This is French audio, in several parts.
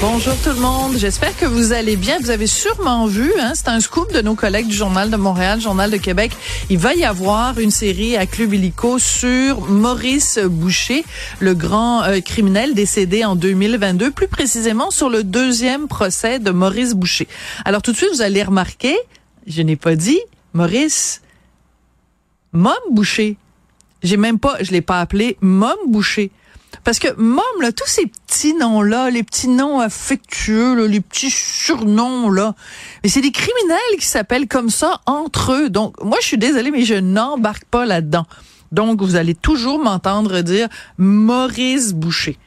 Bonjour tout le monde, j'espère que vous allez bien. Vous avez sûrement vu, hein, c'est un scoop de nos collègues du Journal de Montréal, Journal de Québec. Il va y avoir une série à Club Illico sur Maurice Boucher, le grand euh, criminel décédé en 2022, plus précisément sur le deuxième procès de Maurice Boucher. Alors tout de suite, vous allez remarquer, je n'ai pas dit Maurice Mom Boucher. J'ai même pas, je l'ai pas appelé Mom Boucher. Parce que Mom, là, tous ces petits noms-là, les petits noms affectueux, les petits surnoms, là, mais c'est des criminels qui s'appellent comme ça entre eux. Donc, moi, je suis désolée, mais je n'embarque pas là-dedans. Donc, vous allez toujours m'entendre dire Maurice Boucher.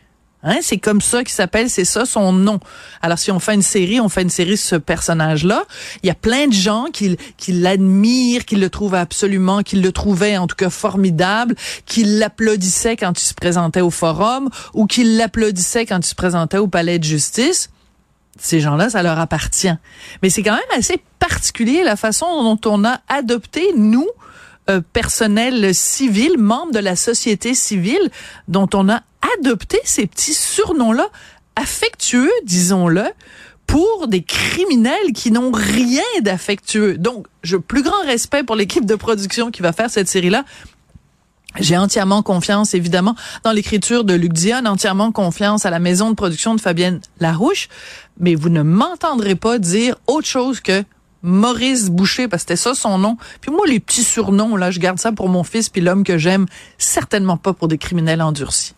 Hein, c'est comme ça qu'il s'appelle, c'est ça son nom. Alors si on fait une série, on fait une série sur ce personnage-là. Il y a plein de gens qui, qui l'admirent, qui le trouvent absolument, qui le trouvaient en tout cas formidable, qui l'applaudissaient quand il se présentait au forum ou qui l'applaudissaient quand il se présentait au palais de justice. Ces gens-là, ça leur appartient. Mais c'est quand même assez particulier la façon dont on a adopté, nous, euh, personnel civil, membres de la société civile, dont on a adopter ces petits surnoms-là, affectueux, disons-le, pour des criminels qui n'ont rien d'affectueux. Donc, je plus grand respect pour l'équipe de production qui va faire cette série-là. J'ai entièrement confiance, évidemment, dans l'écriture de Luc Dion, entièrement confiance à la maison de production de Fabienne Larouche, mais vous ne m'entendrez pas dire autre chose que Maurice Boucher, parce que c'était ça son nom. Puis moi, les petits surnoms, là, je garde ça pour mon fils puis l'homme que j'aime, certainement pas pour des criminels endurcis.